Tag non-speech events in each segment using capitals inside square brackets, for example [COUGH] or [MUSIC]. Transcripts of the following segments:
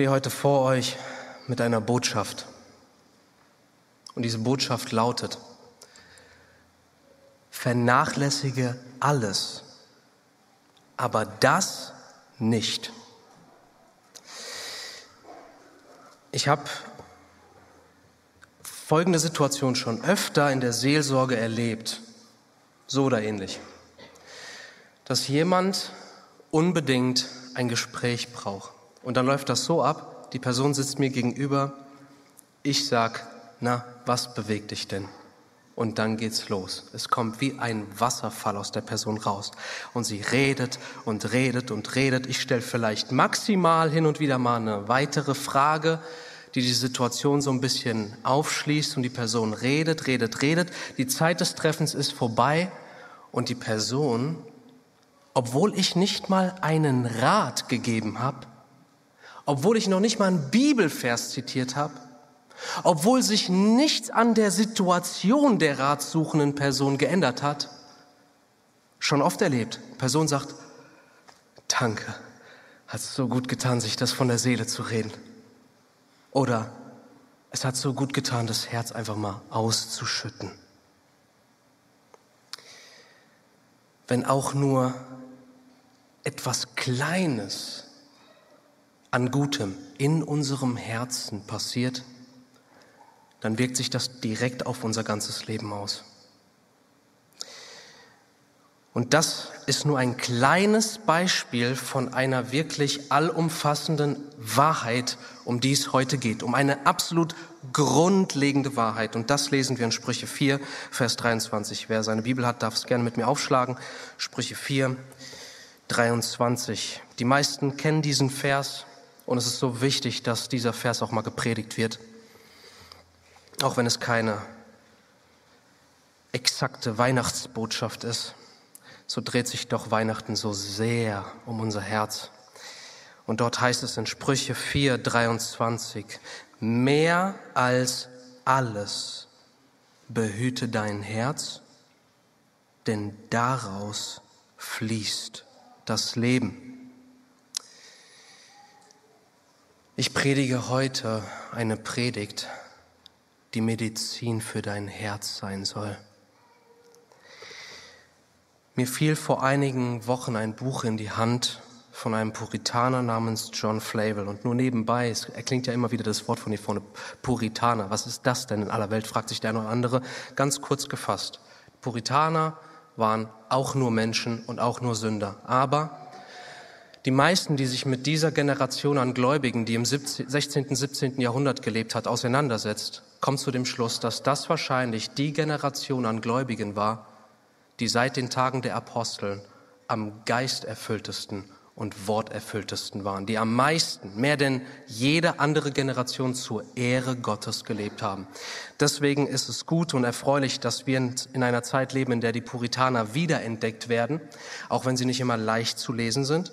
stehe heute vor euch mit einer Botschaft. Und diese Botschaft lautet, vernachlässige alles, aber das nicht. Ich habe folgende Situation schon öfter in der Seelsorge erlebt, so oder ähnlich, dass jemand unbedingt ein Gespräch braucht. Und dann läuft das so ab, die Person sitzt mir gegenüber, ich sag, na, was bewegt dich denn? Und dann geht's los. Es kommt wie ein Wasserfall aus der Person raus. Und sie redet und redet und redet. Ich stelle vielleicht maximal hin und wieder mal eine weitere Frage, die die Situation so ein bisschen aufschließt und die Person redet, redet, redet. Die Zeit des Treffens ist vorbei und die Person, obwohl ich nicht mal einen Rat gegeben habe, obwohl ich noch nicht mal einen Bibelvers zitiert habe, obwohl sich nichts an der Situation der ratsuchenden Person geändert hat, schon oft erlebt. Die Person sagt, danke, hat so gut getan, sich das von der Seele zu reden. Oder es hat so gut getan, das Herz einfach mal auszuschütten. Wenn auch nur etwas Kleines an Gutem in unserem Herzen passiert, dann wirkt sich das direkt auf unser ganzes Leben aus. Und das ist nur ein kleines Beispiel von einer wirklich allumfassenden Wahrheit, um die es heute geht, um eine absolut grundlegende Wahrheit. Und das lesen wir in Sprüche 4, Vers 23. Wer seine Bibel hat, darf es gerne mit mir aufschlagen. Sprüche 4, 23. Die meisten kennen diesen Vers und es ist so wichtig, dass dieser Vers auch mal gepredigt wird. Auch wenn es keine exakte Weihnachtsbotschaft ist, so dreht sich doch Weihnachten so sehr um unser Herz. Und dort heißt es in Sprüche 4, 23, mehr als alles behüte dein Herz, denn daraus fließt das Leben. Ich predige heute eine Predigt, die Medizin für dein Herz sein soll. Mir fiel vor einigen Wochen ein Buch in die Hand von einem Puritaner namens John Flavel. Und nur nebenbei, es erklingt ja immer wieder das Wort von hier vorne, Puritaner. Was ist das denn in aller Welt, fragt sich der eine oder andere. Ganz kurz gefasst. Puritaner waren auch nur Menschen und auch nur Sünder. Aber die meisten, die sich mit dieser Generation an Gläubigen, die im 16., 17. Jahrhundert gelebt hat, auseinandersetzt, kommen zu dem Schluss, dass das wahrscheinlich die Generation an Gläubigen war, die seit den Tagen der Aposteln am geisterfülltesten und worterfülltesten waren, die am meisten, mehr denn jede andere Generation zur Ehre Gottes gelebt haben. Deswegen ist es gut und erfreulich, dass wir in einer Zeit leben, in der die Puritaner wiederentdeckt werden, auch wenn sie nicht immer leicht zu lesen sind.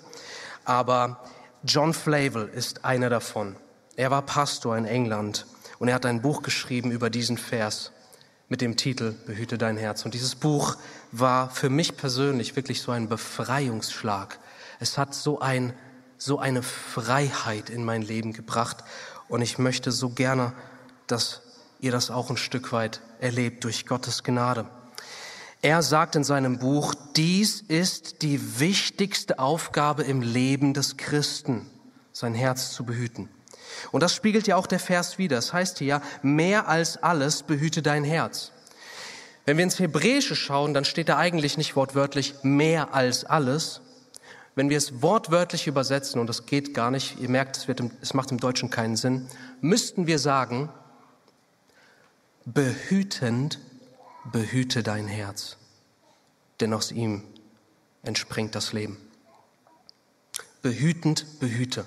Aber John Flavel ist einer davon. Er war Pastor in England und er hat ein Buch geschrieben über diesen Vers mit dem Titel Behüte dein Herz. Und dieses Buch war für mich persönlich wirklich so ein Befreiungsschlag. Es hat so ein, so eine Freiheit in mein Leben gebracht. Und ich möchte so gerne, dass ihr das auch ein Stück weit erlebt durch Gottes Gnade. Er sagt in seinem Buch, dies ist die wichtigste Aufgabe im Leben des Christen, sein Herz zu behüten. Und das spiegelt ja auch der Vers wieder. Es das heißt hier ja, mehr als alles behüte dein Herz. Wenn wir ins Hebräische schauen, dann steht da eigentlich nicht wortwörtlich mehr als alles. Wenn wir es wortwörtlich übersetzen, und das geht gar nicht, ihr merkt, es, wird im, es macht im Deutschen keinen Sinn, müssten wir sagen, behütend behüte dein Herz, denn aus ihm entspringt das Leben. Behütend behüte.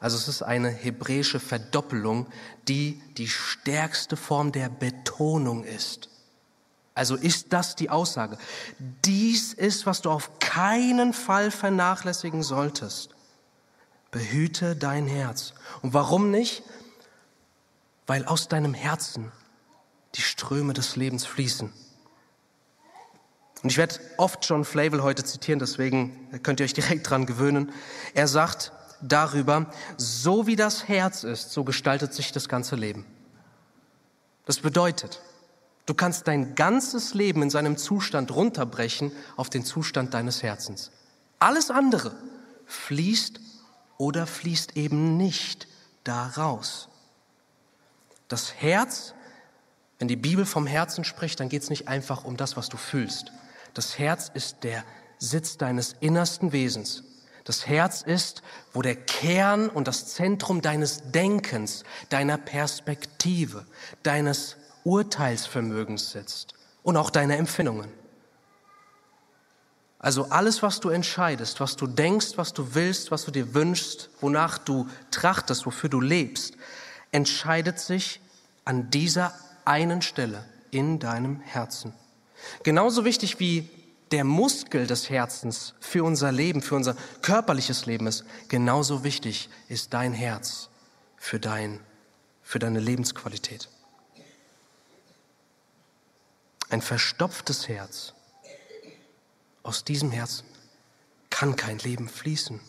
Also es ist eine hebräische Verdoppelung, die die stärkste Form der Betonung ist. Also ist das die Aussage. Dies ist, was du auf keinen Fall vernachlässigen solltest. Behüte dein Herz. Und warum nicht? Weil aus deinem Herzen die Ströme des Lebens fließen. Und ich werde oft John Flavel heute zitieren, deswegen könnt ihr euch direkt dran gewöhnen. Er sagt, darüber, so wie das Herz ist, so gestaltet sich das ganze Leben. Das bedeutet, du kannst dein ganzes Leben in seinem Zustand runterbrechen auf den Zustand deines Herzens. Alles andere fließt oder fließt eben nicht daraus. Das Herz, wenn die Bibel vom Herzen spricht, dann geht es nicht einfach um das, was du fühlst. Das Herz ist der Sitz deines innersten Wesens. Das Herz ist, wo der Kern und das Zentrum deines Denkens, deiner Perspektive, deines Urteilsvermögens sitzt und auch deiner Empfindungen. Also alles, was du entscheidest, was du denkst, was du willst, was du dir wünschst, wonach du trachtest, wofür du lebst, entscheidet sich an dieser einen Stelle in deinem Herzen. Genauso wichtig wie der Muskel des Herzens für unser Leben, für unser körperliches Leben ist, genauso wichtig ist dein Herz für dein, für deine Lebensqualität. Ein verstopftes Herz, aus diesem Herzen kann kein Leben fließen.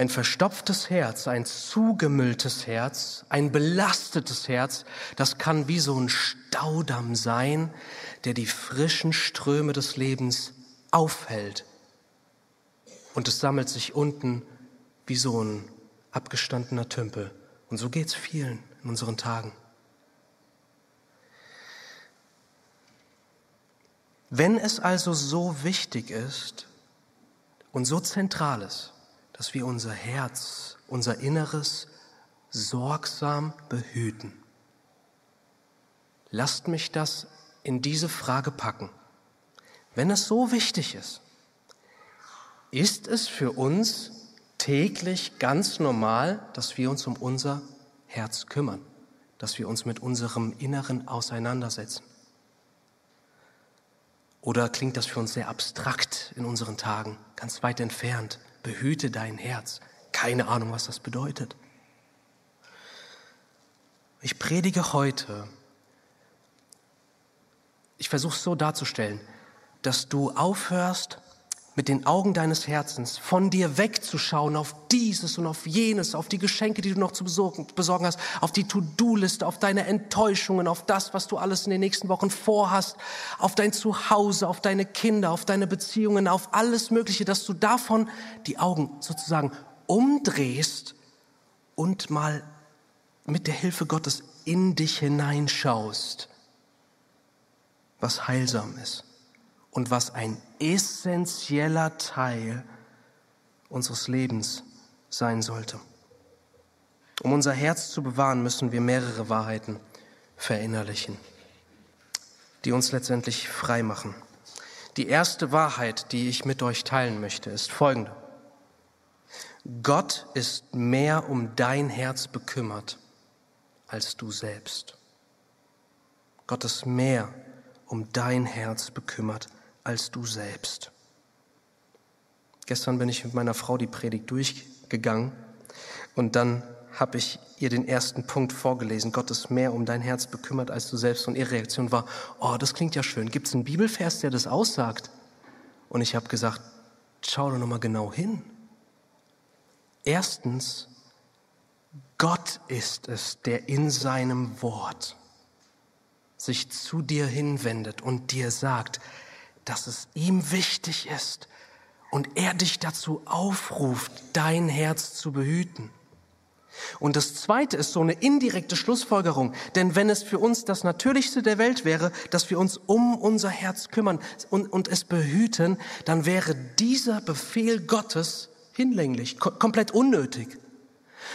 Ein verstopftes Herz, ein zugemülltes Herz, ein belastetes Herz, das kann wie so ein Staudamm sein, der die frischen Ströme des Lebens aufhält. Und es sammelt sich unten wie so ein abgestandener Tümpel. Und so geht's vielen in unseren Tagen. Wenn es also so wichtig ist und so zentral ist, dass wir unser Herz, unser Inneres sorgsam behüten. Lasst mich das in diese Frage packen. Wenn es so wichtig ist, ist es für uns täglich ganz normal, dass wir uns um unser Herz kümmern, dass wir uns mit unserem Inneren auseinandersetzen? Oder klingt das für uns sehr abstrakt in unseren Tagen, ganz weit entfernt? Behüte dein Herz. Keine Ahnung, was das bedeutet. Ich predige heute, ich versuche es so darzustellen, dass du aufhörst, mit den Augen deines Herzens von dir wegzuschauen auf dieses und auf jenes, auf die Geschenke, die du noch zu besorgen, besorgen hast, auf die To-Do-Liste, auf deine Enttäuschungen, auf das, was du alles in den nächsten Wochen vorhast, auf dein Zuhause, auf deine Kinder, auf deine Beziehungen, auf alles Mögliche, dass du davon die Augen sozusagen umdrehst und mal mit der Hilfe Gottes in dich hineinschaust, was heilsam ist und was ein essentieller Teil unseres Lebens sein sollte. Um unser Herz zu bewahren, müssen wir mehrere Wahrheiten verinnerlichen, die uns letztendlich frei machen. Die erste Wahrheit, die ich mit euch teilen möchte, ist folgende. Gott ist mehr um dein Herz bekümmert als du selbst. Gott ist mehr um dein Herz bekümmert als du selbst. Gestern bin ich mit meiner Frau die Predigt durchgegangen und dann habe ich ihr den ersten Punkt vorgelesen. Gott ist mehr um dein Herz bekümmert als du selbst. Und ihre Reaktion war, oh, das klingt ja schön. Gibt es einen Bibelvers, der das aussagt? Und ich habe gesagt, schau doch nochmal genau hin. Erstens, Gott ist es, der in seinem Wort sich zu dir hinwendet und dir sagt, dass es ihm wichtig ist und er dich dazu aufruft, dein Herz zu behüten. Und das Zweite ist so eine indirekte Schlussfolgerung, denn wenn es für uns das Natürlichste der Welt wäre, dass wir uns um unser Herz kümmern und, und es behüten, dann wäre dieser Befehl Gottes hinlänglich, komplett unnötig.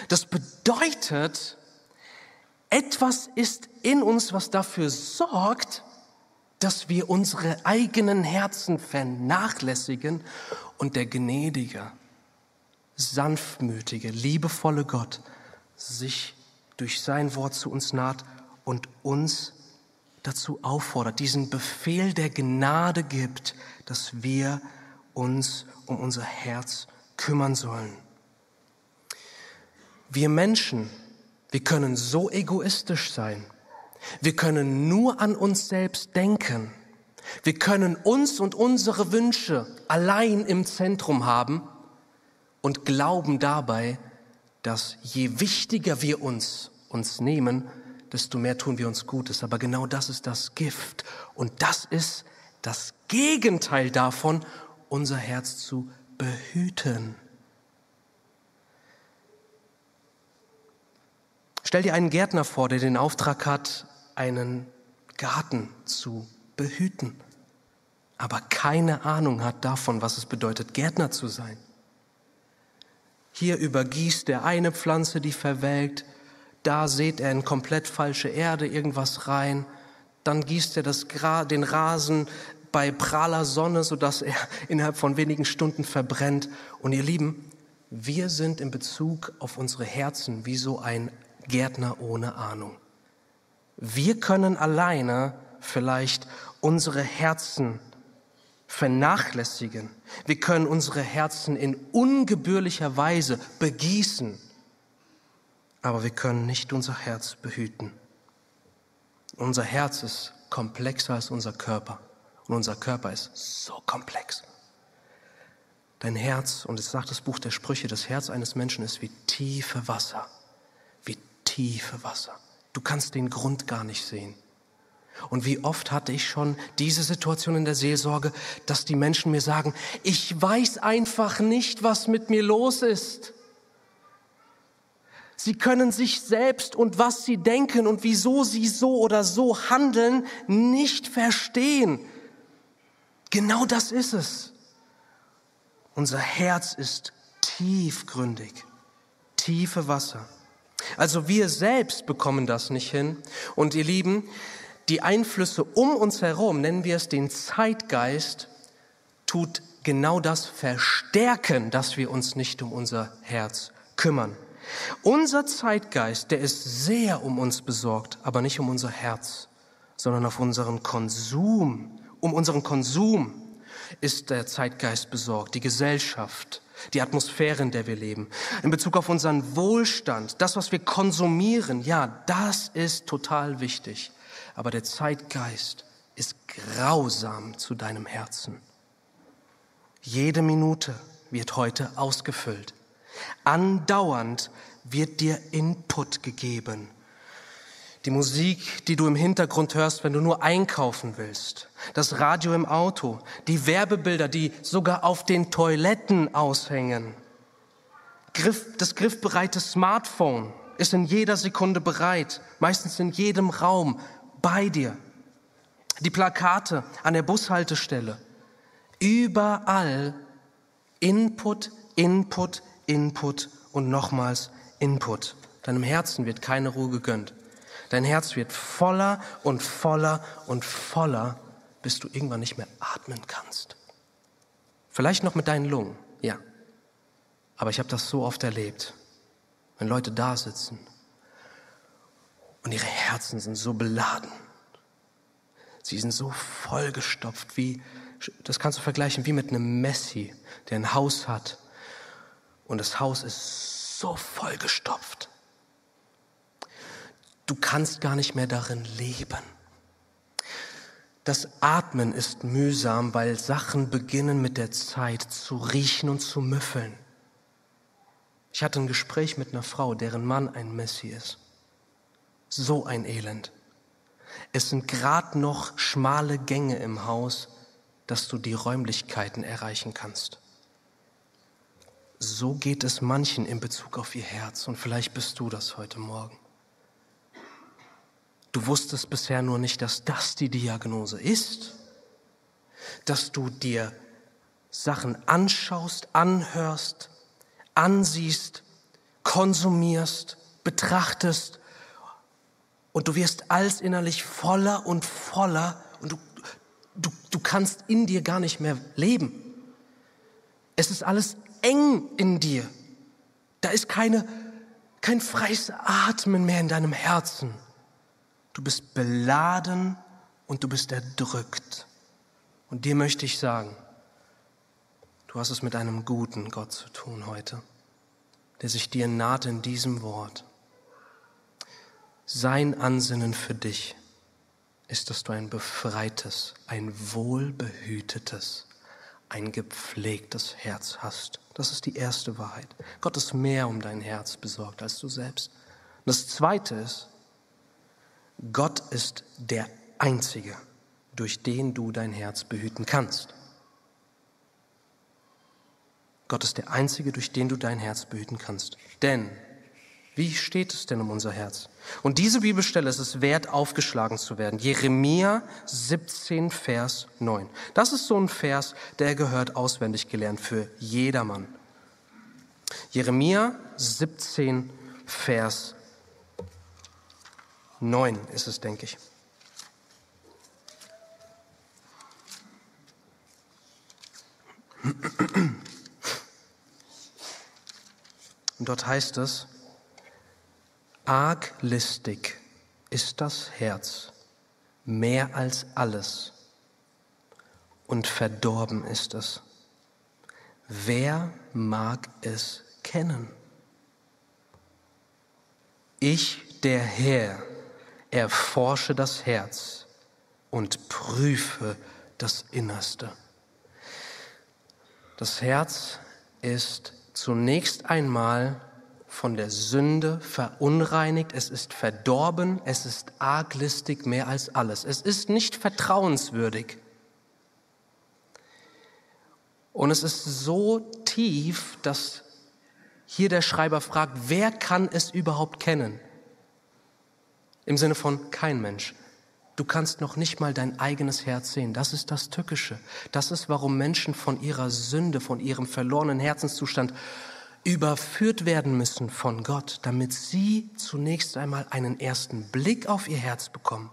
Das bedeutet, etwas ist in uns, was dafür sorgt, dass wir unsere eigenen Herzen vernachlässigen und der gnädige, sanftmütige, liebevolle Gott sich durch sein Wort zu uns naht und uns dazu auffordert, diesen Befehl der Gnade gibt, dass wir uns um unser Herz kümmern sollen. Wir Menschen, wir können so egoistisch sein wir können nur an uns selbst denken. Wir können uns und unsere Wünsche allein im Zentrum haben und glauben dabei, dass je wichtiger wir uns uns nehmen, desto mehr tun wir uns Gutes. Aber genau das ist das Gift. Und das ist das Gegenteil davon, unser Herz zu behüten. Stell dir einen Gärtner vor, der den Auftrag hat, einen Garten zu behüten, aber keine Ahnung hat davon, was es bedeutet, Gärtner zu sein. Hier übergießt er eine Pflanze, die verwelkt, da sät er in komplett falsche Erde irgendwas rein, dann gießt er das Gra den Rasen bei praller Sonne, sodass er [LAUGHS] innerhalb von wenigen Stunden verbrennt. Und ihr Lieben, wir sind in Bezug auf unsere Herzen wie so ein Gärtner ohne Ahnung. Wir können alleine vielleicht unsere Herzen vernachlässigen. Wir können unsere Herzen in ungebührlicher Weise begießen, aber wir können nicht unser Herz behüten. Unser Herz ist komplexer als unser Körper und unser Körper ist so komplex. Dein Herz, und es sagt das Buch der Sprüche, das Herz eines Menschen ist wie tiefe Wasser tiefe Wasser. Du kannst den Grund gar nicht sehen. Und wie oft hatte ich schon diese Situation in der Seelsorge, dass die Menschen mir sagen, ich weiß einfach nicht, was mit mir los ist. Sie können sich selbst und was sie denken und wieso sie so oder so handeln, nicht verstehen. Genau das ist es. Unser Herz ist tiefgründig, tiefe Wasser. Also wir selbst bekommen das nicht hin. Und ihr Lieben, die Einflüsse um uns herum, nennen wir es den Zeitgeist, tut genau das verstärken, dass wir uns nicht um unser Herz kümmern. Unser Zeitgeist, der ist sehr um uns besorgt, aber nicht um unser Herz, sondern auf unseren Konsum, um unseren Konsum ist der Zeitgeist besorgt, die Gesellschaft, die Atmosphäre, in der wir leben, in Bezug auf unseren Wohlstand, das, was wir konsumieren, ja, das ist total wichtig. Aber der Zeitgeist ist grausam zu deinem Herzen. Jede Minute wird heute ausgefüllt. Andauernd wird dir Input gegeben die Musik, die du im Hintergrund hörst, wenn du nur einkaufen willst, das Radio im Auto, die Werbebilder, die sogar auf den Toiletten aushängen. Griff, das griffbereite Smartphone ist in jeder Sekunde bereit, meistens in jedem Raum bei dir. Die Plakate an der Bushaltestelle, überall Input, Input, Input und nochmals Input. Deinem Herzen wird keine Ruhe gegönnt. Dein Herz wird voller und voller und voller, bis du irgendwann nicht mehr atmen kannst. Vielleicht noch mit deinen Lungen, ja. Aber ich habe das so oft erlebt, wenn Leute da sitzen und ihre Herzen sind so beladen. Sie sind so vollgestopft wie, das kannst du vergleichen wie mit einem Messi, der ein Haus hat. Und das Haus ist so vollgestopft. Du kannst gar nicht mehr darin leben. Das Atmen ist mühsam, weil Sachen beginnen mit der Zeit zu riechen und zu müffeln. Ich hatte ein Gespräch mit einer Frau, deren Mann ein Messi ist. So ein Elend. Es sind gerade noch schmale Gänge im Haus, dass du die Räumlichkeiten erreichen kannst. So geht es manchen in Bezug auf ihr Herz und vielleicht bist du das heute Morgen. Du wusstest bisher nur nicht, dass das die Diagnose ist, dass du dir Sachen anschaust, anhörst, ansiehst, konsumierst, betrachtest und du wirst als innerlich voller und voller und du, du, du kannst in dir gar nicht mehr leben. Es ist alles eng in dir. Da ist keine, kein freies Atmen mehr in deinem Herzen. Du bist beladen und du bist erdrückt. Und dir möchte ich sagen, du hast es mit einem guten Gott zu tun heute, der sich dir naht in diesem Wort. Sein Ansinnen für dich ist, dass du ein befreites, ein wohlbehütetes, ein gepflegtes Herz hast. Das ist die erste Wahrheit. Gott ist mehr um dein Herz besorgt als du selbst. Und das zweite ist, Gott ist der Einzige, durch den du dein Herz behüten kannst. Gott ist der Einzige, durch den du dein Herz behüten kannst. Denn, wie steht es denn um unser Herz? Und diese Bibelstelle ist es wert, aufgeschlagen zu werden. Jeremia 17, Vers 9. Das ist so ein Vers, der gehört auswendig gelernt für jedermann. Jeremia 17, Vers 9 ist es, denke ich. Und dort heißt es, arglistig ist das Herz mehr als alles und verdorben ist es. Wer mag es kennen? Ich, der Herr, erforsche das Herz und prüfe das Innerste. Das Herz ist zunächst einmal von der Sünde verunreinigt, es ist verdorben, es ist arglistig mehr als alles. Es ist nicht vertrauenswürdig. Und es ist so tief, dass hier der Schreiber fragt, wer kann es überhaupt kennen? Im Sinne von kein Mensch. Du kannst noch nicht mal dein eigenes Herz sehen. Das ist das Tückische. Das ist, warum Menschen von ihrer Sünde, von ihrem verlorenen Herzenszustand überführt werden müssen von Gott, damit sie zunächst einmal einen ersten Blick auf ihr Herz bekommen.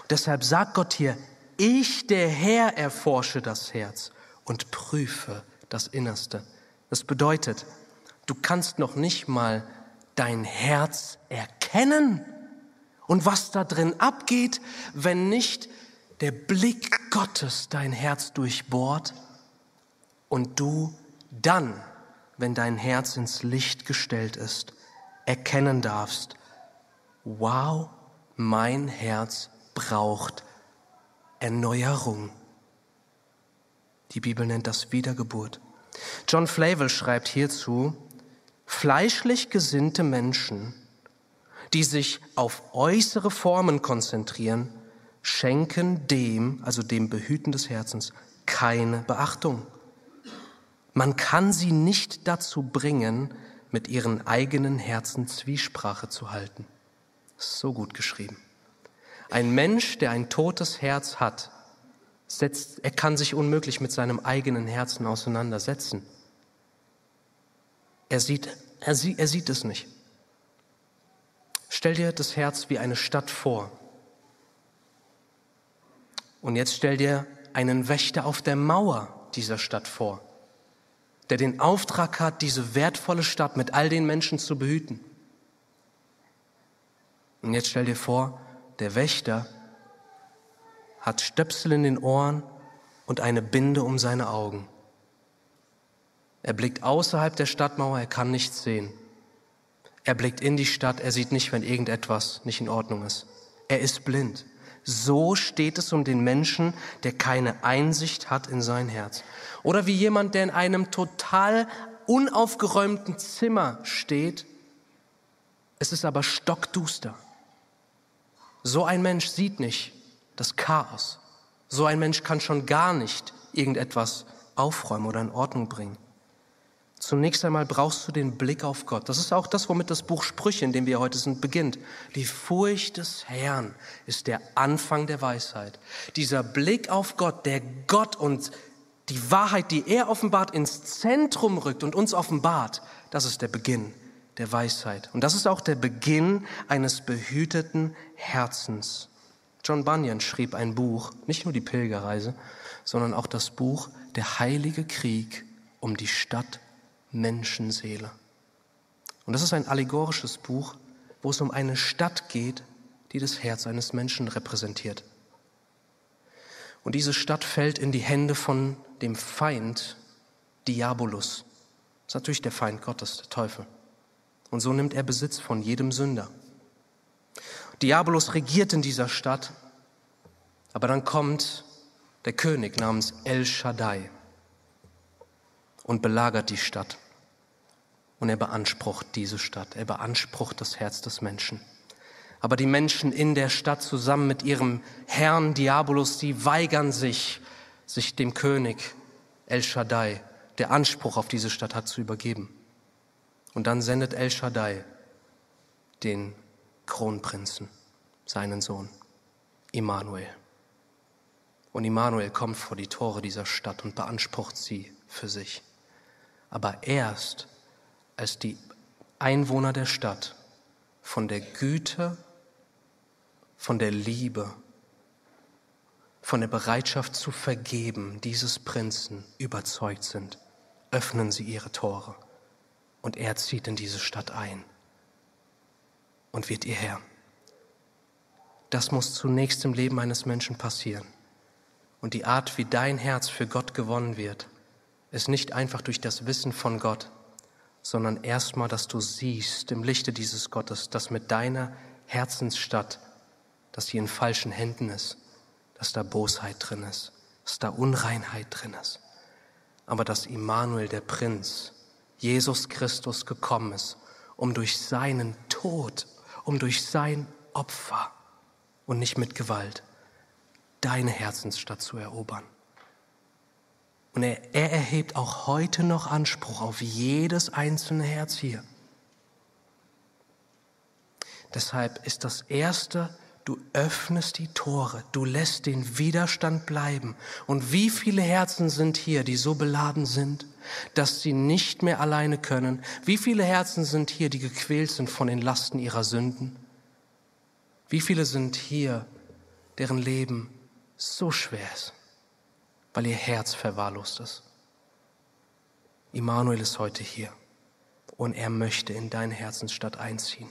Und deshalb sagt Gott hier, ich, der Herr, erforsche das Herz und prüfe das Innerste. Das bedeutet, du kannst noch nicht mal dein Herz erkennen und was da drin abgeht, wenn nicht der Blick Gottes dein Herz durchbohrt und du dann, wenn dein Herz ins Licht gestellt ist, erkennen darfst, wow, mein Herz braucht Erneuerung. Die Bibel nennt das Wiedergeburt. John Flavel schreibt hierzu, fleischlich gesinnte Menschen die sich auf äußere Formen konzentrieren, schenken dem, also dem Behüten des Herzens, keine Beachtung. Man kann sie nicht dazu bringen, mit ihren eigenen Herzen Zwiesprache zu halten. So gut geschrieben. Ein Mensch, der ein totes Herz hat, setzt, er kann sich unmöglich mit seinem eigenen Herzen auseinandersetzen. Er sieht, er, sieht, er sieht es nicht. Stell dir das Herz wie eine Stadt vor. Und jetzt stell dir einen Wächter auf der Mauer dieser Stadt vor, der den Auftrag hat, diese wertvolle Stadt mit all den Menschen zu behüten. Und jetzt stell dir vor, der Wächter hat Stöpsel in den Ohren und eine Binde um seine Augen. Er blickt außerhalb der Stadtmauer, er kann nichts sehen. Er blickt in die Stadt, er sieht nicht, wenn irgendetwas nicht in Ordnung ist. Er ist blind. So steht es um den Menschen, der keine Einsicht hat in sein Herz. Oder wie jemand, der in einem total unaufgeräumten Zimmer steht, es ist aber stockduster. So ein Mensch sieht nicht das Chaos. So ein Mensch kann schon gar nicht irgendetwas aufräumen oder in Ordnung bringen. Zunächst einmal brauchst du den Blick auf Gott. Das ist auch das, womit das Buch Sprüche, in dem wir heute sind, beginnt. Die Furcht des Herrn ist der Anfang der Weisheit. Dieser Blick auf Gott, der Gott und die Wahrheit, die er offenbart, ins Zentrum rückt und uns offenbart, das ist der Beginn der Weisheit. Und das ist auch der Beginn eines behüteten Herzens. John Bunyan schrieb ein Buch, nicht nur die Pilgerreise, sondern auch das Buch Der heilige Krieg um die Stadt Menschenseele. Und das ist ein allegorisches Buch, wo es um eine Stadt geht, die das Herz eines Menschen repräsentiert. Und diese Stadt fällt in die Hände von dem Feind Diabolus. Das ist natürlich der Feind Gottes, der Teufel. Und so nimmt er Besitz von jedem Sünder. Diabolus regiert in dieser Stadt, aber dann kommt der König namens El Shaddai und belagert die Stadt. Und er beansprucht diese Stadt, er beansprucht das Herz des Menschen. Aber die Menschen in der Stadt zusammen mit ihrem Herrn Diabolus, die weigern sich, sich dem König El Shaddai, der Anspruch auf diese Stadt hat, zu übergeben. Und dann sendet El Shaddai den Kronprinzen, seinen Sohn, Immanuel. Und Immanuel kommt vor die Tore dieser Stadt und beansprucht sie für sich. Aber erst als die Einwohner der Stadt von der Güte, von der Liebe, von der Bereitschaft zu vergeben dieses Prinzen überzeugt sind, öffnen sie ihre Tore und er zieht in diese Stadt ein und wird ihr Herr. Das muss zunächst im Leben eines Menschen passieren. Und die Art, wie dein Herz für Gott gewonnen wird, ist nicht einfach durch das Wissen von Gott, sondern erstmal, dass du siehst im Lichte dieses Gottes, dass mit deiner Herzensstadt, dass sie in falschen Händen ist, dass da Bosheit drin ist, dass da Unreinheit drin ist, aber dass Immanuel, der Prinz, Jesus Christus gekommen ist, um durch seinen Tod, um durch sein Opfer und nicht mit Gewalt deine Herzensstadt zu erobern. Und er, er, erhebt auch heute noch Anspruch auf jedes einzelne Herz hier. Deshalb ist das Erste, du öffnest die Tore, du lässt den Widerstand bleiben. Und wie viele Herzen sind hier, die so beladen sind, dass sie nicht mehr alleine können? Wie viele Herzen sind hier, die gequält sind von den Lasten ihrer Sünden? Wie viele sind hier, deren Leben so schwer ist, weil ihr Herz verwahrlost ist. Immanuel ist heute hier und er möchte in deine Herzensstadt einziehen.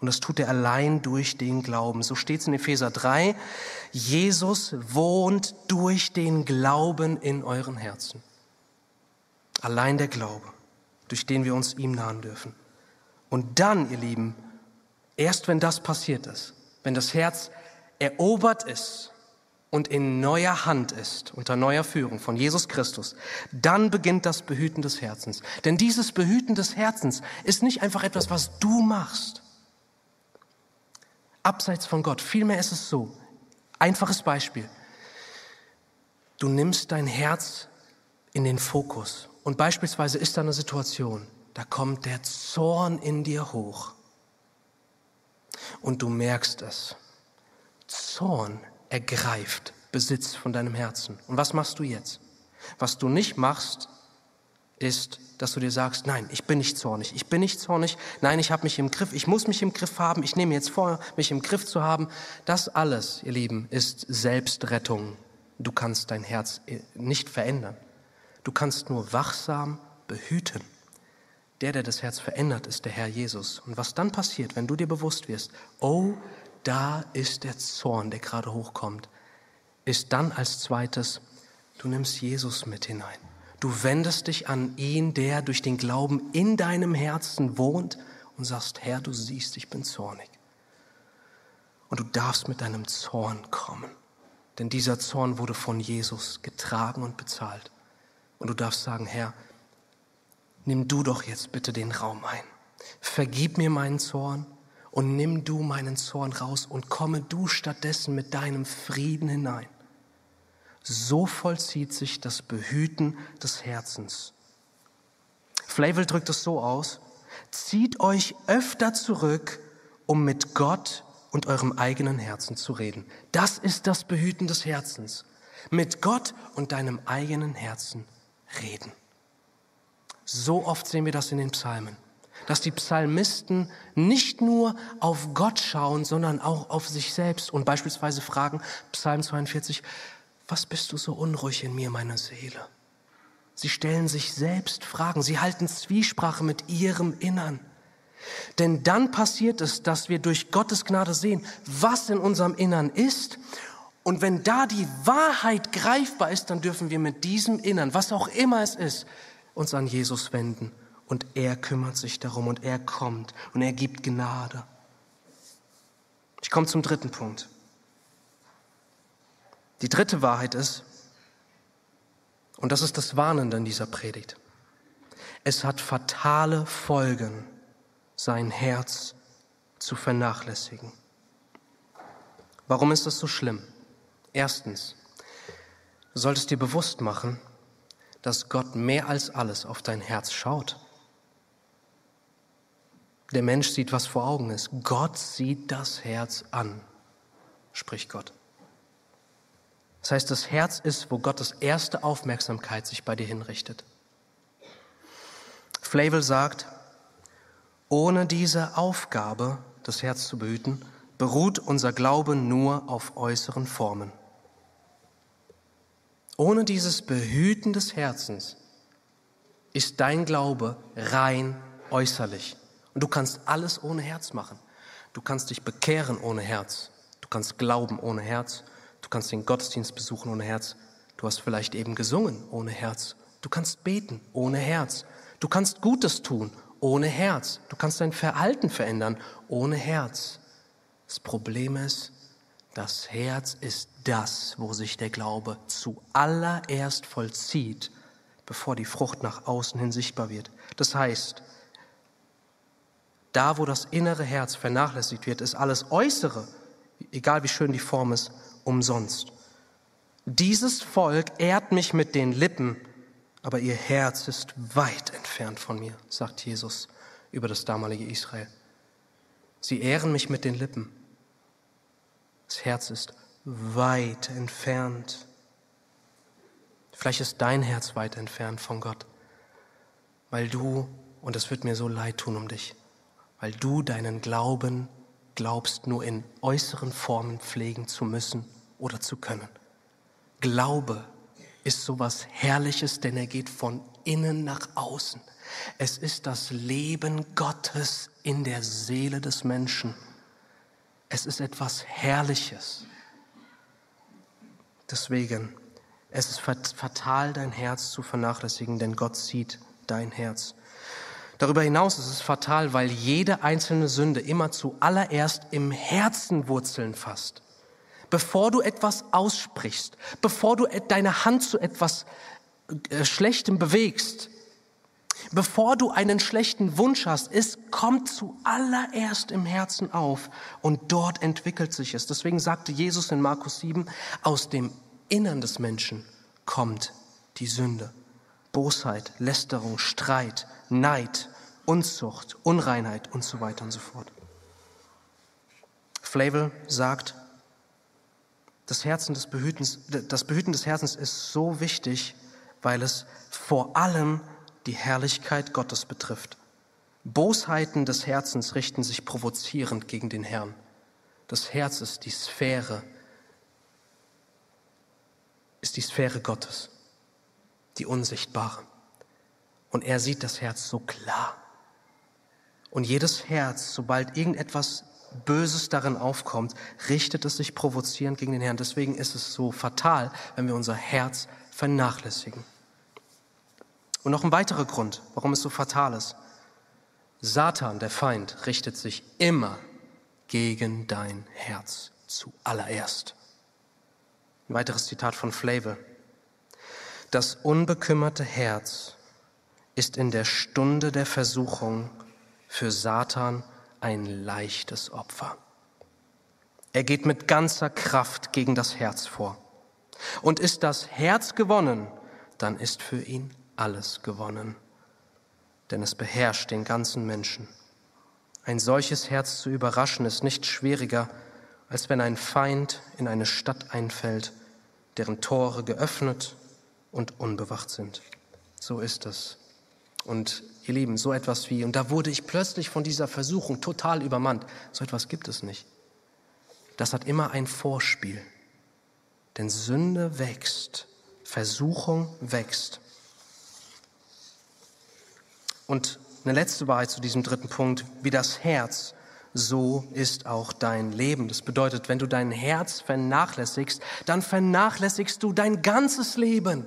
Und das tut er allein durch den Glauben. So steht es in Epheser 3. Jesus wohnt durch den Glauben in euren Herzen. Allein der Glaube, durch den wir uns ihm nahen dürfen. Und dann, ihr Lieben, erst wenn das passiert ist, wenn das Herz erobert ist und in neuer Hand ist, unter neuer Führung von Jesus Christus, dann beginnt das Behüten des Herzens. Denn dieses Behüten des Herzens ist nicht einfach etwas, was du machst, abseits von Gott. Vielmehr ist es so, einfaches Beispiel, du nimmst dein Herz in den Fokus und beispielsweise ist da eine Situation, da kommt der Zorn in dir hoch und du merkst es. Zorn ergreift Besitz von deinem Herzen. Und was machst du jetzt? Was du nicht machst, ist, dass du dir sagst, nein, ich bin nicht zornig, ich bin nicht zornig, nein, ich habe mich im Griff, ich muss mich im Griff haben, ich nehme jetzt vor, mich im Griff zu haben. Das alles, ihr Lieben, ist Selbstrettung. Du kannst dein Herz äh, nicht verändern. Du kannst nur wachsam behüten. Der, der das Herz verändert, ist der Herr Jesus. Und was dann passiert, wenn du dir bewusst wirst, oh, da ist der Zorn, der gerade hochkommt, ist dann als zweites, du nimmst Jesus mit hinein. Du wendest dich an ihn, der durch den Glauben in deinem Herzen wohnt und sagst, Herr, du siehst, ich bin zornig. Und du darfst mit deinem Zorn kommen. Denn dieser Zorn wurde von Jesus getragen und bezahlt. Und du darfst sagen, Herr, nimm du doch jetzt bitte den Raum ein. Vergib mir meinen Zorn und nimm du meinen Zorn raus und komme du stattdessen mit deinem Frieden hinein. So vollzieht sich das Behüten des Herzens. Flavel drückt es so aus, zieht euch öfter zurück, um mit Gott und eurem eigenen Herzen zu reden. Das ist das Behüten des Herzens. Mit Gott und deinem eigenen Herzen reden. So oft sehen wir das in den Psalmen dass die Psalmisten nicht nur auf Gott schauen, sondern auch auf sich selbst und beispielsweise fragen, Psalm 42, was bist du so unruhig in mir, meine Seele? Sie stellen sich selbst Fragen, sie halten Zwiesprache mit ihrem Innern. Denn dann passiert es, dass wir durch Gottes Gnade sehen, was in unserem Innern ist. Und wenn da die Wahrheit greifbar ist, dann dürfen wir mit diesem Innern, was auch immer es ist, uns an Jesus wenden und er kümmert sich darum und er kommt und er gibt Gnade. Ich komme zum dritten Punkt. Die dritte Wahrheit ist, und das ist das Warnende in dieser Predigt, Es hat fatale Folgen, sein Herz zu vernachlässigen. Warum ist das so schlimm? Erstens, du solltest dir bewusst machen, dass Gott mehr als alles auf dein Herz schaut. Der Mensch sieht, was vor Augen ist. Gott sieht das Herz an, spricht Gott. Das heißt, das Herz ist, wo Gottes erste Aufmerksamkeit sich bei dir hinrichtet. Flavel sagt, ohne diese Aufgabe, das Herz zu behüten, beruht unser Glaube nur auf äußeren Formen. Ohne dieses Behüten des Herzens ist dein Glaube rein äußerlich. Und du kannst alles ohne Herz machen. Du kannst dich bekehren ohne Herz. Du kannst glauben ohne Herz. Du kannst den Gottesdienst besuchen ohne Herz. Du hast vielleicht eben gesungen ohne Herz. Du kannst beten ohne Herz. Du kannst Gutes tun ohne Herz. Du kannst dein Verhalten verändern ohne Herz. Das Problem ist, das Herz ist das, wo sich der Glaube zuallererst vollzieht, bevor die Frucht nach außen hin sichtbar wird. Das heißt, da, wo das innere Herz vernachlässigt wird, ist alles Äußere, egal wie schön die Form ist, umsonst. Dieses Volk ehrt mich mit den Lippen, aber ihr Herz ist weit entfernt von mir, sagt Jesus über das damalige Israel. Sie ehren mich mit den Lippen. Das Herz ist weit entfernt. Vielleicht ist dein Herz weit entfernt von Gott, weil du, und es wird mir so leid tun um dich, weil du deinen Glauben glaubst, nur in äußeren Formen pflegen zu müssen oder zu können. Glaube ist sowas Herrliches, denn er geht von innen nach außen. Es ist das Leben Gottes in der Seele des Menschen. Es ist etwas Herrliches. Deswegen, es ist fatal, dein Herz zu vernachlässigen, denn Gott sieht dein Herz. Darüber hinaus ist es fatal, weil jede einzelne Sünde immer zuallererst im Herzen Wurzeln fasst. Bevor du etwas aussprichst, bevor du deine Hand zu etwas äh, Schlechtem bewegst, bevor du einen schlechten Wunsch hast, es kommt zuallererst im Herzen auf und dort entwickelt sich es. Deswegen sagte Jesus in Markus 7, aus dem Innern des Menschen kommt die Sünde. Bosheit, Lästerung, Streit, Neid, Unzucht, Unreinheit und so weiter und so fort. Flavel sagt, das, Herzen des Behütens, das Behüten des Herzens ist so wichtig, weil es vor allem die Herrlichkeit Gottes betrifft. Bosheiten des Herzens richten sich provozierend gegen den Herrn. Das Herz ist die Sphäre, ist die Sphäre Gottes die Unsichtbare. Und er sieht das Herz so klar. Und jedes Herz, sobald irgendetwas Böses darin aufkommt, richtet es sich provozierend gegen den Herrn. Deswegen ist es so fatal, wenn wir unser Herz vernachlässigen. Und noch ein weiterer Grund, warum es so fatal ist. Satan, der Feind, richtet sich immer gegen dein Herz zuallererst. Ein weiteres Zitat von Flavel. Das unbekümmerte Herz ist in der Stunde der Versuchung für Satan ein leichtes Opfer. Er geht mit ganzer Kraft gegen das Herz vor. Und ist das Herz gewonnen, dann ist für ihn alles gewonnen. Denn es beherrscht den ganzen Menschen. Ein solches Herz zu überraschen ist nicht schwieriger, als wenn ein Feind in eine Stadt einfällt, deren Tore geöffnet und unbewacht sind. So ist es. Und ihr Lieben, so etwas wie, und da wurde ich plötzlich von dieser Versuchung total übermannt. So etwas gibt es nicht. Das hat immer ein Vorspiel. Denn Sünde wächst, Versuchung wächst. Und eine letzte Wahrheit zu diesem dritten Punkt, wie das Herz, so ist auch dein Leben. Das bedeutet, wenn du dein Herz vernachlässigst, dann vernachlässigst du dein ganzes Leben.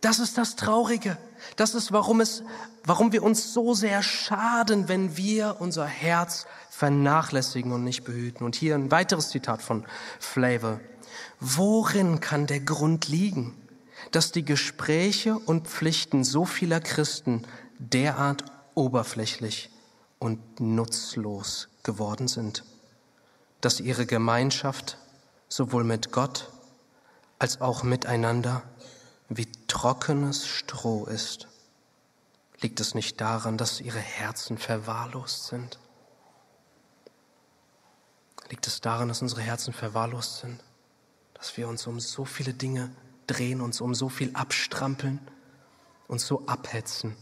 Das ist das Traurige. Das ist, warum, es, warum wir uns so sehr schaden, wenn wir unser Herz vernachlässigen und nicht behüten. Und hier ein weiteres Zitat von Flavor. Worin kann der Grund liegen, dass die Gespräche und Pflichten so vieler Christen derart oberflächlich und nutzlos geworden sind, dass ihre Gemeinschaft sowohl mit Gott als auch miteinander wie trockenes Stroh ist. Liegt es nicht daran, dass ihre Herzen verwahrlost sind? Liegt es daran, dass unsere Herzen verwahrlost sind? Dass wir uns um so viele Dinge drehen, uns um so viel abstrampeln, uns so abhetzen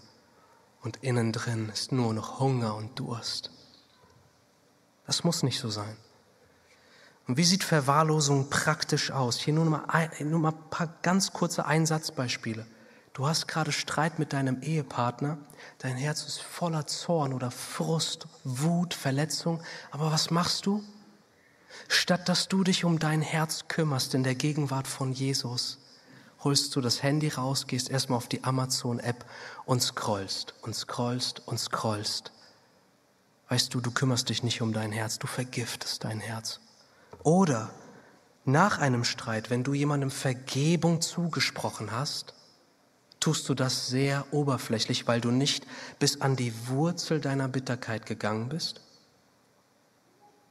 und innen drin ist nur noch Hunger und Durst. Das muss nicht so sein. Und wie sieht Verwahrlosung praktisch aus? Hier nur mal, ein, nur mal ein paar ganz kurze Einsatzbeispiele. Du hast gerade Streit mit deinem Ehepartner, dein Herz ist voller Zorn oder Frust, Wut, Verletzung, aber was machst du? Statt dass du dich um dein Herz kümmerst in der Gegenwart von Jesus, holst du das Handy raus, gehst erstmal auf die Amazon-App und scrollst und scrollst und scrollst. Weißt du, du kümmerst dich nicht um dein Herz, du vergiftest dein Herz. Oder nach einem Streit, wenn du jemandem Vergebung zugesprochen hast, tust du das sehr oberflächlich, weil du nicht bis an die Wurzel deiner Bitterkeit gegangen bist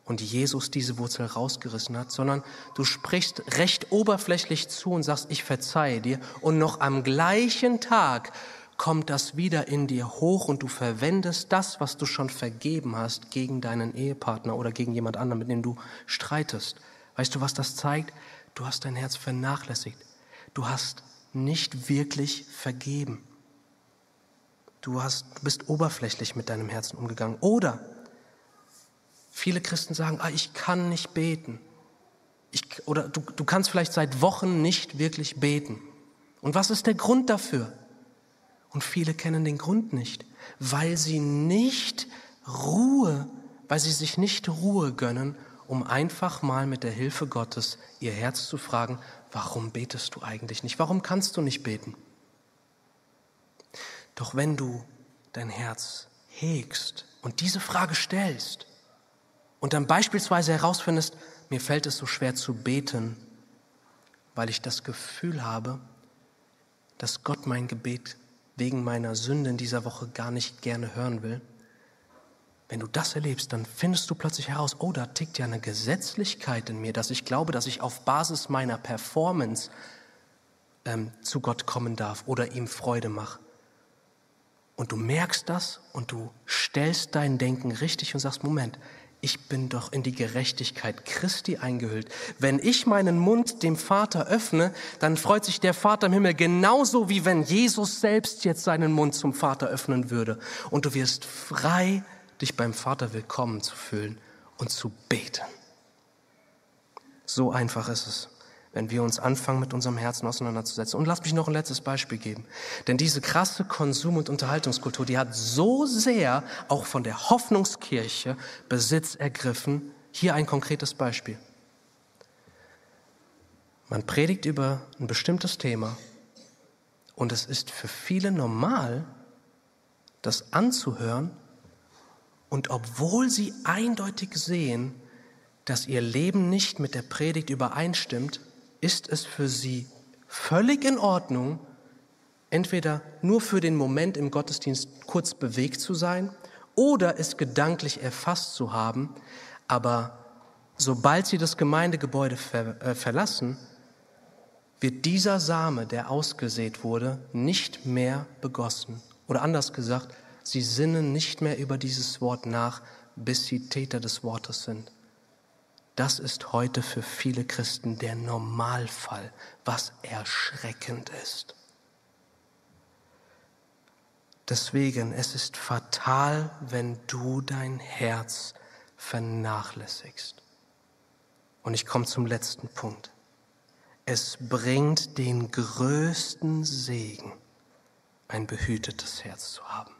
und Jesus diese Wurzel rausgerissen hat, sondern du sprichst recht oberflächlich zu und sagst, ich verzeihe dir. Und noch am gleichen Tag kommt das wieder in dir hoch und du verwendest das, was du schon vergeben hast, gegen deinen Ehepartner oder gegen jemand anderen, mit dem du streitest. Weißt du, was das zeigt? Du hast dein Herz vernachlässigt. Du hast nicht wirklich vergeben. Du, hast, du bist oberflächlich mit deinem Herzen umgegangen. Oder viele Christen sagen, ah, ich kann nicht beten. Ich, oder du, du kannst vielleicht seit Wochen nicht wirklich beten. Und was ist der Grund dafür? Und viele kennen den Grund nicht, weil sie nicht Ruhe, weil sie sich nicht Ruhe gönnen, um einfach mal mit der Hilfe Gottes ihr Herz zu fragen, warum betest du eigentlich nicht? Warum kannst du nicht beten? Doch wenn du dein Herz hegst und diese Frage stellst und dann beispielsweise herausfindest, mir fällt es so schwer zu beten, weil ich das Gefühl habe, dass Gott mein Gebet wegen meiner Sünde in dieser Woche gar nicht gerne hören will, wenn du das erlebst, dann findest du plötzlich heraus, oh, da tickt ja eine Gesetzlichkeit in mir, dass ich glaube, dass ich auf Basis meiner Performance ähm, zu Gott kommen darf oder ihm Freude mache. Und du merkst das und du stellst dein Denken richtig und sagst, Moment, ich bin doch in die Gerechtigkeit Christi eingehüllt. Wenn ich meinen Mund dem Vater öffne, dann freut sich der Vater im Himmel genauso wie wenn Jesus selbst jetzt seinen Mund zum Vater öffnen würde. Und du wirst frei, dich beim Vater willkommen zu fühlen und zu beten. So einfach ist es wenn wir uns anfangen, mit unserem Herzen auseinanderzusetzen. Und lass mich noch ein letztes Beispiel geben. Denn diese krasse Konsum- und Unterhaltungskultur, die hat so sehr auch von der Hoffnungskirche Besitz ergriffen. Hier ein konkretes Beispiel. Man predigt über ein bestimmtes Thema und es ist für viele normal, das anzuhören und obwohl sie eindeutig sehen, dass ihr Leben nicht mit der Predigt übereinstimmt, ist es für sie völlig in Ordnung, entweder nur für den Moment im Gottesdienst kurz bewegt zu sein oder es gedanklich erfasst zu haben, aber sobald sie das Gemeindegebäude ver äh, verlassen, wird dieser Same, der ausgesät wurde, nicht mehr begossen. Oder anders gesagt, sie sinnen nicht mehr über dieses Wort nach, bis sie Täter des Wortes sind. Das ist heute für viele Christen der Normalfall, was erschreckend ist. Deswegen, es ist fatal, wenn du dein Herz vernachlässigst. Und ich komme zum letzten Punkt. Es bringt den größten Segen, ein behütetes Herz zu haben.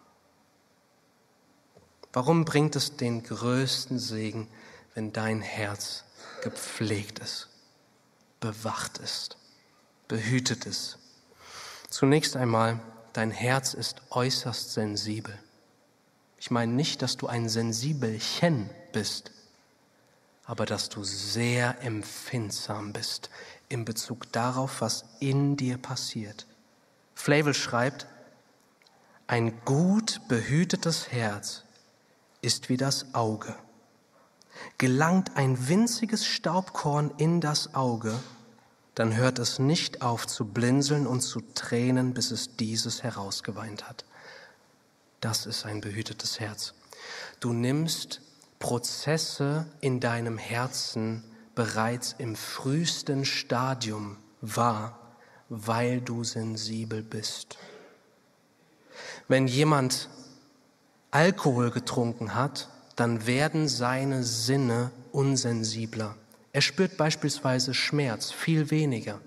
Warum bringt es den größten Segen, wenn dein Herz gepflegt ist, bewacht ist, behütet ist. Zunächst einmal, dein Herz ist äußerst sensibel. Ich meine nicht, dass du ein Sensibelchen bist, aber dass du sehr empfindsam bist in Bezug darauf, was in dir passiert. Flavel schreibt, Ein gut behütetes Herz ist wie das Auge. Gelangt ein winziges Staubkorn in das Auge, dann hört es nicht auf zu blinzeln und zu tränen, bis es dieses herausgeweint hat. Das ist ein behütetes Herz. Du nimmst Prozesse in deinem Herzen bereits im frühesten Stadium wahr, weil du sensibel bist. Wenn jemand Alkohol getrunken hat, dann werden seine Sinne unsensibler. Er spürt beispielsweise Schmerz viel weniger.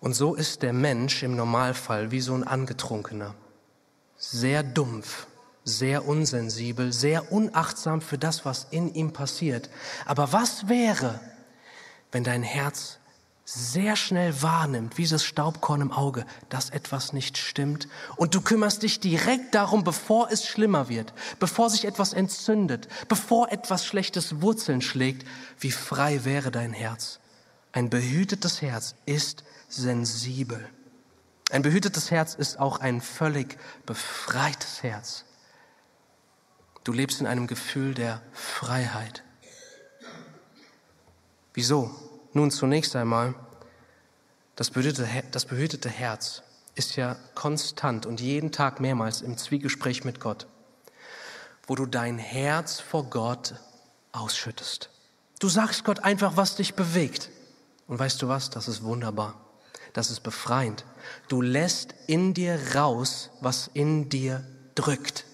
Und so ist der Mensch im Normalfall wie so ein Angetrunkener. Sehr dumpf, sehr unsensibel, sehr unachtsam für das, was in ihm passiert. Aber was wäre, wenn dein Herz sehr schnell wahrnimmt, wie das Staubkorn im Auge, dass etwas nicht stimmt. Und du kümmerst dich direkt darum, bevor es schlimmer wird, bevor sich etwas entzündet, bevor etwas Schlechtes Wurzeln schlägt, wie frei wäre dein Herz. Ein behütetes Herz ist sensibel. Ein behütetes Herz ist auch ein völlig befreites Herz. Du lebst in einem Gefühl der Freiheit. Wieso? Nun zunächst einmal, das behütete, das behütete Herz ist ja konstant und jeden Tag mehrmals im Zwiegespräch mit Gott, wo du dein Herz vor Gott ausschüttest. Du sagst Gott einfach, was dich bewegt. Und weißt du was? Das ist wunderbar. Das ist befreiend. Du lässt in dir raus, was in dir drückt.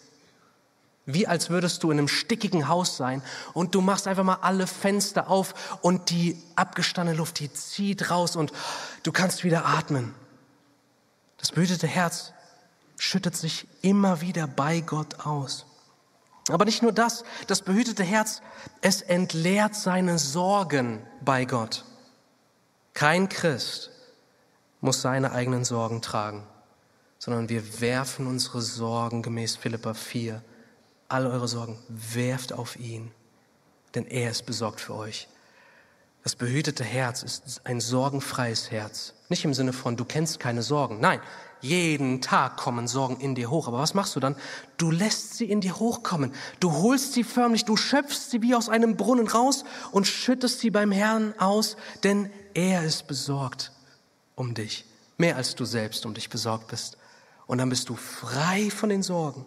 Wie als würdest du in einem stickigen Haus sein und du machst einfach mal alle Fenster auf und die abgestandene Luft, die zieht raus und du kannst wieder atmen. Das behütete Herz schüttet sich immer wieder bei Gott aus. Aber nicht nur das, das behütete Herz, es entleert seine Sorgen bei Gott. Kein Christ muss seine eigenen Sorgen tragen, sondern wir werfen unsere Sorgen gemäß Philippa 4 all eure Sorgen werft auf ihn, denn er ist besorgt für euch. Das behütete Herz ist ein sorgenfreies Herz. Nicht im Sinne von, du kennst keine Sorgen. Nein, jeden Tag kommen Sorgen in dir hoch. Aber was machst du dann? Du lässt sie in dir hochkommen. Du holst sie förmlich, du schöpfst sie wie aus einem Brunnen raus und schüttest sie beim Herrn aus, denn er ist besorgt um dich. Mehr als du selbst um dich besorgt bist. Und dann bist du frei von den Sorgen.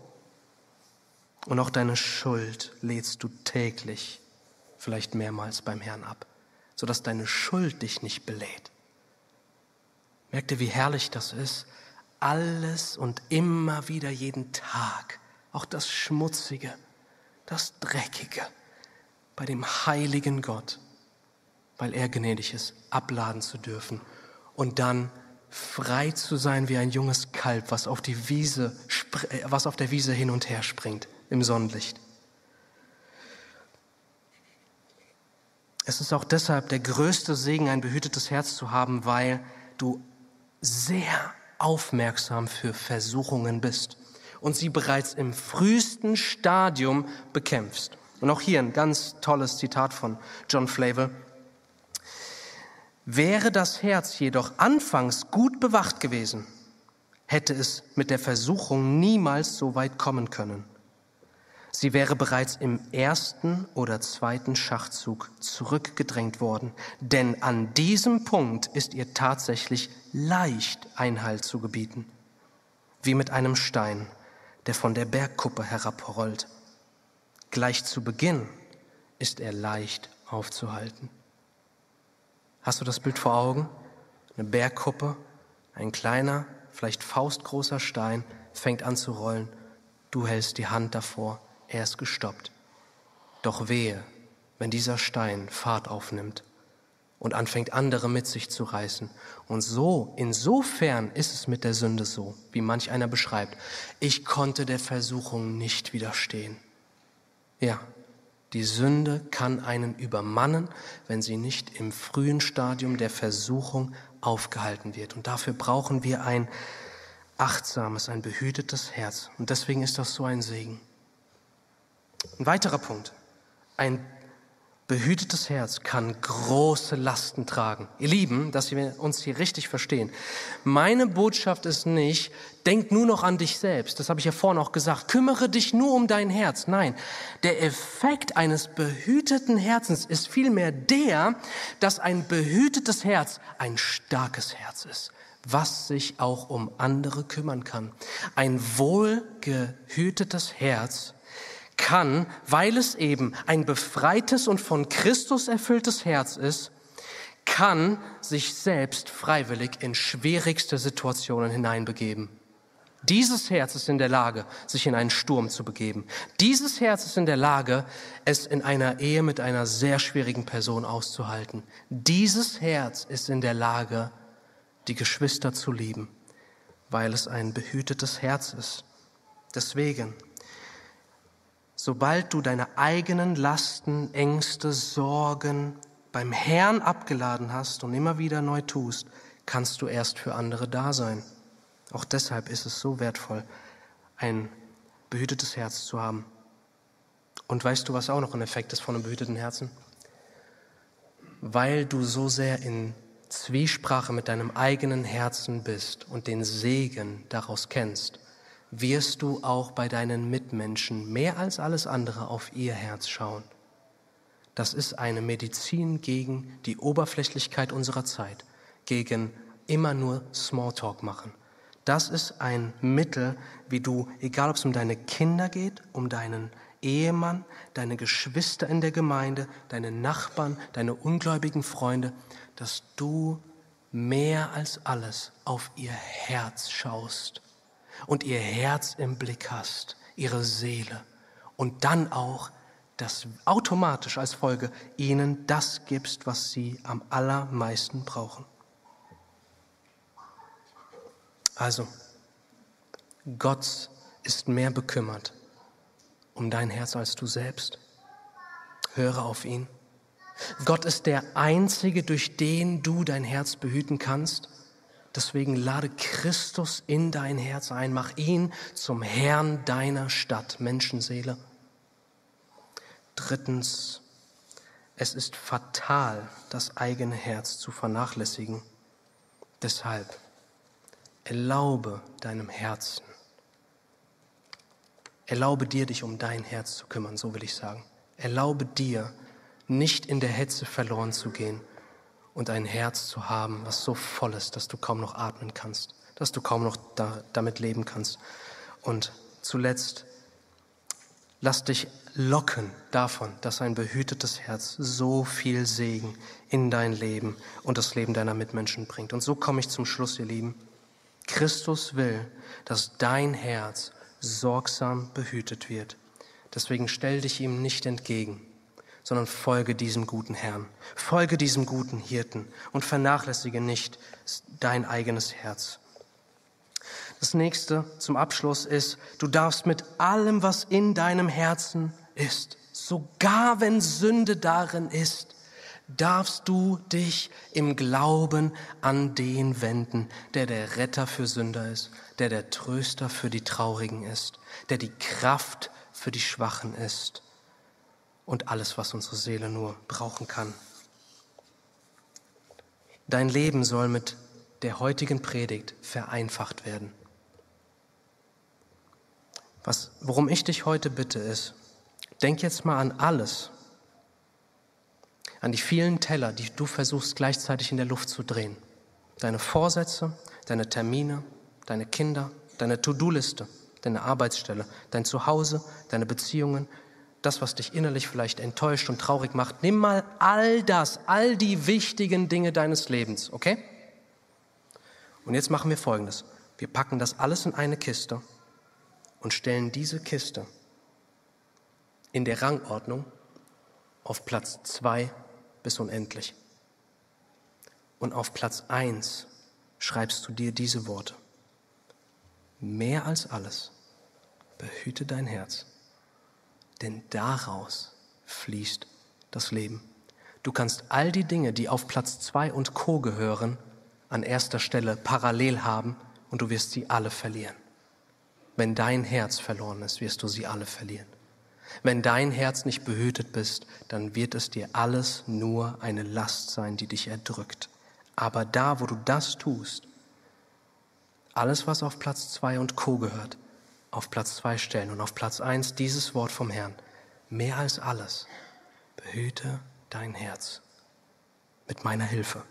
Und auch deine Schuld lädst du täglich, vielleicht mehrmals beim Herrn ab, sodass deine Schuld dich nicht belädt. Merkt ihr, wie herrlich das ist? Alles und immer wieder jeden Tag, auch das Schmutzige, das Dreckige, bei dem heiligen Gott, weil er gnädig ist, abladen zu dürfen und dann frei zu sein wie ein junges Kalb, was auf, Wiese, was auf der Wiese hin und her springt im Sonnenlicht. Es ist auch deshalb der größte Segen, ein behütetes Herz zu haben, weil du sehr aufmerksam für Versuchungen bist und sie bereits im frühesten Stadium bekämpfst. Und auch hier ein ganz tolles Zitat von John Flavel. Wäre das Herz jedoch anfangs gut bewacht gewesen, hätte es mit der Versuchung niemals so weit kommen können. Sie wäre bereits im ersten oder zweiten Schachzug zurückgedrängt worden, denn an diesem Punkt ist ihr tatsächlich leicht Einhalt zu gebieten, wie mit einem Stein, der von der Bergkuppe herabrollt. Gleich zu Beginn ist er leicht aufzuhalten. Hast du das Bild vor Augen? Eine Bergkuppe, ein kleiner, vielleicht faustgroßer Stein fängt an zu rollen. Du hältst die Hand davor er ist gestoppt. Doch wehe, wenn dieser Stein Fahrt aufnimmt und anfängt andere mit sich zu reißen. Und so, insofern ist es mit der Sünde so, wie manch einer beschreibt. Ich konnte der Versuchung nicht widerstehen. Ja, die Sünde kann einen übermannen, wenn sie nicht im frühen Stadium der Versuchung aufgehalten wird. Und dafür brauchen wir ein achtsames, ein behütetes Herz. Und deswegen ist das so ein Segen. Ein weiterer Punkt. Ein behütetes Herz kann große Lasten tragen. Ihr Lieben, dass wir uns hier richtig verstehen. Meine Botschaft ist nicht, denk nur noch an dich selbst. Das habe ich ja vorhin auch gesagt. Kümmere dich nur um dein Herz. Nein, der Effekt eines behüteten Herzens ist vielmehr der, dass ein behütetes Herz ein starkes Herz ist was sich auch um andere kümmern kann. Ein wohlgehütetes Herz kann, weil es eben ein befreites und von Christus erfülltes Herz ist, kann sich selbst freiwillig in schwierigste Situationen hineinbegeben. Dieses Herz ist in der Lage, sich in einen Sturm zu begeben. Dieses Herz ist in der Lage, es in einer Ehe mit einer sehr schwierigen Person auszuhalten. Dieses Herz ist in der Lage, die Geschwister zu lieben, weil es ein behütetes Herz ist. Deswegen sobald du deine eigenen Lasten, Ängste, Sorgen beim Herrn abgeladen hast und immer wieder neu tust, kannst du erst für andere da sein. Auch deshalb ist es so wertvoll, ein behütetes Herz zu haben. Und weißt du, was auch noch ein Effekt ist von einem behüteten Herzen? Weil du so sehr in Zwiesprache mit deinem eigenen Herzen bist und den Segen daraus kennst, wirst du auch bei deinen Mitmenschen mehr als alles andere auf ihr Herz schauen. Das ist eine Medizin gegen die Oberflächlichkeit unserer Zeit, gegen immer nur Smalltalk machen. Das ist ein Mittel, wie du, egal ob es um deine Kinder geht, um deinen Ehemann, deine Geschwister in der Gemeinde, deine Nachbarn, deine ungläubigen Freunde, dass du mehr als alles auf ihr Herz schaust und ihr Herz im Blick hast, ihre Seele und dann auch das automatisch als Folge ihnen das gibst, was sie am allermeisten brauchen. Also, Gott ist mehr bekümmert um dein Herz als du selbst. Höre auf ihn. Gott ist der Einzige, durch den du dein Herz behüten kannst. Deswegen lade Christus in dein Herz ein, mach ihn zum Herrn deiner Stadt, Menschenseele. Drittens, es ist fatal, das eigene Herz zu vernachlässigen. Deshalb erlaube deinem Herzen, erlaube dir, dich um dein Herz zu kümmern, so will ich sagen. Erlaube dir, nicht in der Hetze verloren zu gehen, und ein Herz zu haben, was so voll ist, dass du kaum noch atmen kannst, dass du kaum noch da, damit leben kannst. Und zuletzt, lass dich locken davon, dass ein behütetes Herz so viel Segen in dein Leben und das Leben deiner Mitmenschen bringt. Und so komme ich zum Schluss, ihr Lieben. Christus will, dass dein Herz sorgsam behütet wird. Deswegen stell dich ihm nicht entgegen sondern folge diesem guten Herrn, folge diesem guten Hirten und vernachlässige nicht dein eigenes Herz. Das nächste zum Abschluss ist, du darfst mit allem, was in deinem Herzen ist, sogar wenn Sünde darin ist, darfst du dich im Glauben an den wenden, der der Retter für Sünder ist, der der Tröster für die Traurigen ist, der die Kraft für die Schwachen ist und alles, was unsere Seele nur brauchen kann. Dein Leben soll mit der heutigen Predigt vereinfacht werden. Was, worum ich dich heute bitte ist, denk jetzt mal an alles, an die vielen Teller, die du versuchst gleichzeitig in der Luft zu drehen. Deine Vorsätze, deine Termine, deine Kinder, deine To-Do-Liste, deine Arbeitsstelle, dein Zuhause, deine Beziehungen, das, was dich innerlich vielleicht enttäuscht und traurig macht, nimm mal all das, all die wichtigen Dinge deines Lebens, okay? Und jetzt machen wir Folgendes. Wir packen das alles in eine Kiste und stellen diese Kiste in der Rangordnung auf Platz zwei bis unendlich. Und auf Platz eins schreibst du dir diese Worte. Mehr als alles, behüte dein Herz denn daraus fließt das Leben. Du kannst all die Dinge, die auf Platz zwei und Co gehören, an erster Stelle parallel haben und du wirst sie alle verlieren. Wenn dein Herz verloren ist, wirst du sie alle verlieren. Wenn dein Herz nicht behütet bist, dann wird es dir alles nur eine Last sein, die dich erdrückt. Aber da, wo du das tust, alles, was auf Platz zwei und Co gehört, auf Platz zwei stellen und auf Platz eins dieses Wort vom Herrn. Mehr als alles, behüte dein Herz mit meiner Hilfe.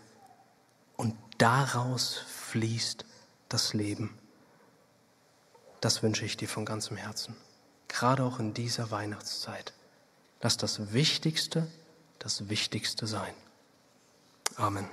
Und daraus fließt das Leben. Das wünsche ich dir von ganzem Herzen. Gerade auch in dieser Weihnachtszeit. Lass das Wichtigste das Wichtigste sein. Amen.